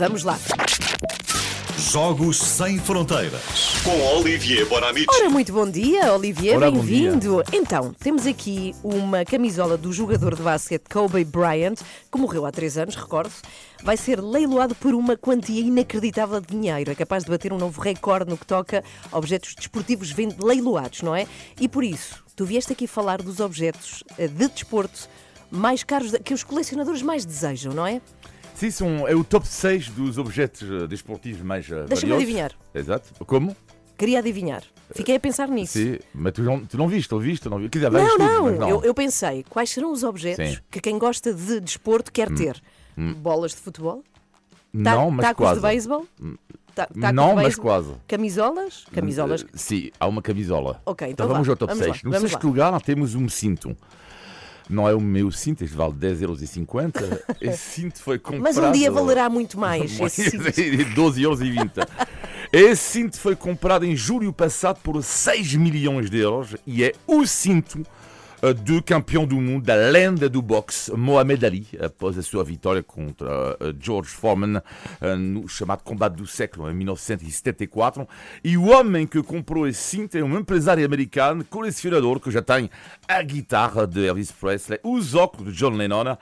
Vamos lá. Jogos Sem Fronteiras com Olivier Bonamici. Ora, muito bom dia, Olivier, bem-vindo. Então, temos aqui uma camisola do jogador de basquete Kobe Bryant, que morreu há três anos, recordo. Vai ser leiloado por uma quantia inacreditável de dinheiro. É capaz de bater um novo recorde no que toca a objetos desportivos leiloados, não é? E por isso, tu vieste aqui falar dos objetos eh, de desporto mais caros, que os colecionadores mais desejam, não é? Sim, são, é o top 6 dos objetos eh, desportivos mais uh, Deixa-me adivinhar. Exato. Como? Queria adivinhar. Fiquei a pensar nisso. Sim, mas tu não, tu não viste, ou viste? Ou não, viste? Quer dizer, Não, vários estudos, não, mas não. Eu, eu pensei, quais serão os objetos Sim. Hum. que quem gosta de desporto quer ter? Bolas de futebol? Ta- não, mas tacos quase. de beisebol? Ta- tacos Não, de mas beisebol? quase. Camisolas? Camisolas? Eh, Sim, há uma camisola. Ok, então vamos vá, ao top vamos 6. lá, No vamos sexto lá. lugar temos um cinto. Não é o meu cinto, este vale 10,50€. Esse cinto foi comprado. Mas um dia valerá muito mais. esse cinto. 12 euros e 20. Esse cinto foi comprado em julho passado por 6 milhões de euros e é o cinto do campeão do mundo da lenda do boxe, Mohamed Ali, após a sua vitória contra eh, George Foreman no chamado combate do século, em 1974. E o homem que comprou esse cinto é um empresário americano, colecionador, que já tem a guitarra de Elvis Presley, os óculos de John Lennon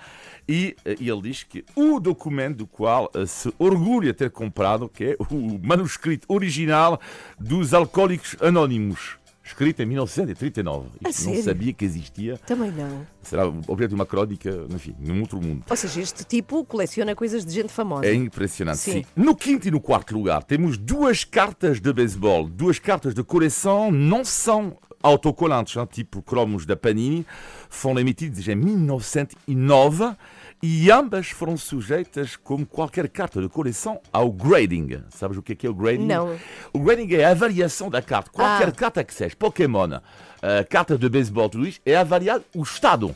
e eh, ele diz que o documento do qual se orgulha ter comprado, que é o manuscrito original dos Alcoólicos Anónimos, escrito em 1939. A não sabia que existia. Também não. Será objeto de uma crónica, enfim, num outro mundo. Ou seja, este tipo coleciona coisas de gente famosa. É impressionante, Sim. sim. No quinto e no quarto lugar, temos duas cartas de beisebol. Duas cartas de coleção não são autocolantes, hein, tipo cromos da Panini. Foram emitidas em 1909 e ambas foram sujeitas, como qualquer carta de coleção, ao grading. Sabes o que é, que é o grading? Não. O grading é a avaliação da carta. Qualquer Ah. carta que seja, Pokémon, eh, carta de beisebol, tudo isto, é avaliado o estado.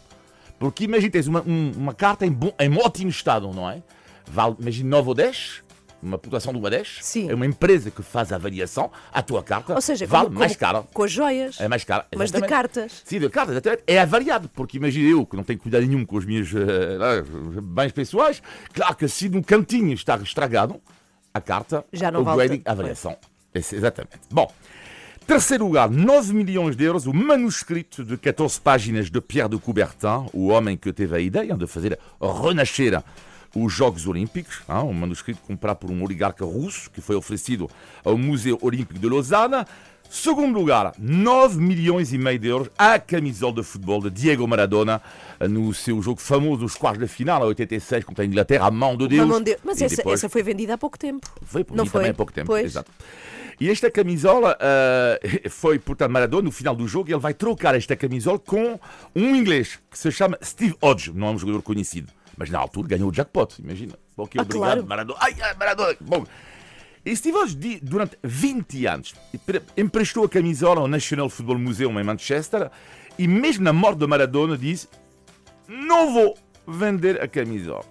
Porque imagina, tens uma, um- uma carta em, bom, em ótimo estado, não é? Vale, imagina 9 ou 10, uma 1 a 10. Sim. É uma empresa que faz a avaliação, a tua carta Ou seja, vale como- mais cara. com as joias. É mais cara. Mas de cartas. Sim, de cartas, exatamente. É avaliado, porque imagina eu, que não tenho cuidado nenhum com os meus eh, bens pessoais, claro que se no cantinho está estragado, a carta, Já não o vale grading, a avaliação. Esse- exatamente. Bom, terceiro lugar, 9 milhões de euros, o manuscrito de 14 páginas de Pierre de Coubertin, o homem que teve a ideia de fazer renascer os Jogos Olímpicos, hein, um manuscrito comprado por um oligarca russo, que foi oferecido ao Museu Olímpico de Lausanne. Segundo lugar, 9 milhões e meio de euros, a camisola de futebol de Diego Maradona, no seu jogo famoso, nos quartos de final, a 86, contra a Inglaterra, a mão de Deus. Mão de- Mas essa, depois- essa foi vendida há pouco tempo. foi Não foi? também há pouco tempo. Pois. Exato. E esta camisola ah, foi, portanto, Maradona, no final do jogo, ele vai trocar esta camisola com um inglês que se chama Steve Hodge, não é um jogador conhecido. Mas na altura ganhou o jackpot, imagina. Ok, Ah, obrigado, claro. Maradona. Ai, ai, Maradona. Bom, e Steve durante 20 anos, emprestou a camisola ao National Football Museum em Manchester e mesmo na morte de Maradona disse não vou vender a camisola.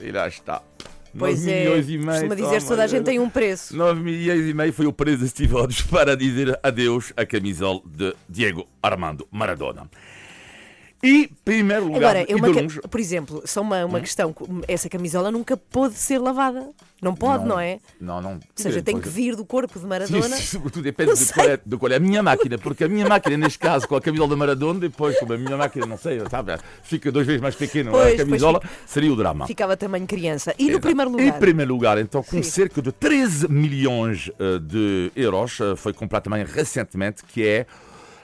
E lá está. Hum. Pois 9 é. milhões e meio. Costuma dizer que toda a gente tem um preço. 9 milhões e meio foi o preço de Steve Hodges para dizer adeus à camisola de Diego Armando Maradona. E, primeiro lugar, Agora, é e ca- longe, por exemplo, só uma, uma questão. Essa camisola nunca pôde ser lavada. Não pode, não, é? Não, não. Ou seja, tem que vir do corpo de Maradona. Sobretudo depende Não de sei. qual, é, qual é a minha máquina, porque a minha máquina, neste caso, com a camisola de Maradona, depois, como a minha máquina, não sei, sabe, fica duas vezes mais pequena, Pois, a pois camisola, seria o drama. Ficava tamanho criança. E no Exato. primeiro lugar? Em primeiro lugar, então, com Sim. cerca de 13 milhões eh, de euros, eh, foi comprado também recentemente, que é,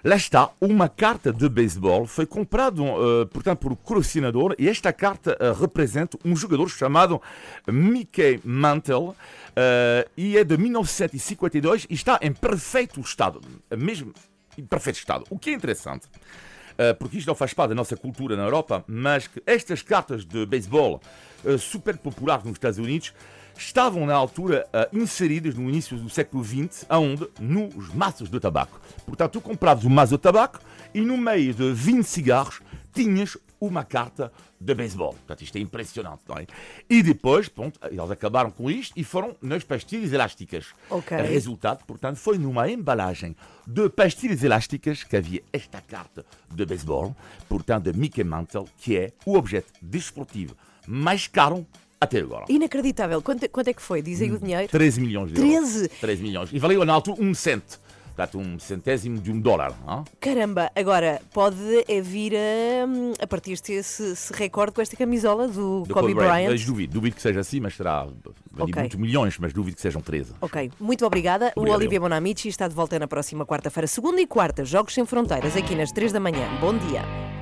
lá está, uma carta de beisebol. Foi comprado, eh, portanto, por um colecionador, e esta carta eh, representa um jogador chamado Mickey Mantle, eh, e é de 1952 e está em perfeito estado, mesmo em perfeito estado. O que é interessante Uh, porque isto não faz parte da nossa cultura na Europa, mas que estas cartas de beisebol uh, super populares nos Estados Unidos estavam na altura uh, inseridas no início do século XX, aonde? Nos maços de tabaco. Portanto, tu compravas um maço de tabaco e no meio de 20 cigarros tinhas uma carta de beisebol. Portanto, isto é impressionante, não é? E depois, pronto, eles acabaram com isto e foram nas pastilhas elásticas. Ok. Resultado, portanto, foi numa embalagem de pastilhas elásticas que havia esta carta de beisebol, portanto, de Mickey Mantle, que é o objeto desportivo mais caro até agora. Inacreditável. Quanto, quanto é que foi? Diz aí o dinheiro. 13 milhões de euros. 13? 13 milhões. E valeu na altura um cento. Portanto, um centésimo de um dólar. Não? Caramba, agora pode é vir a, a partir-se esse, esse recorde com esta camisola do De Kobe Bryant. Mas duvido, duvido que seja assim, mas será vendido Ok. muitos milhões, mas duvido que sejam 13. Ok, muito obrigada. O Obrigado. Olivia Bonamici está de volta na próxima quarta-feira, segunda e quarta, Jogos Sem Fronteiras, aqui nas 3 da manhã. Bom dia.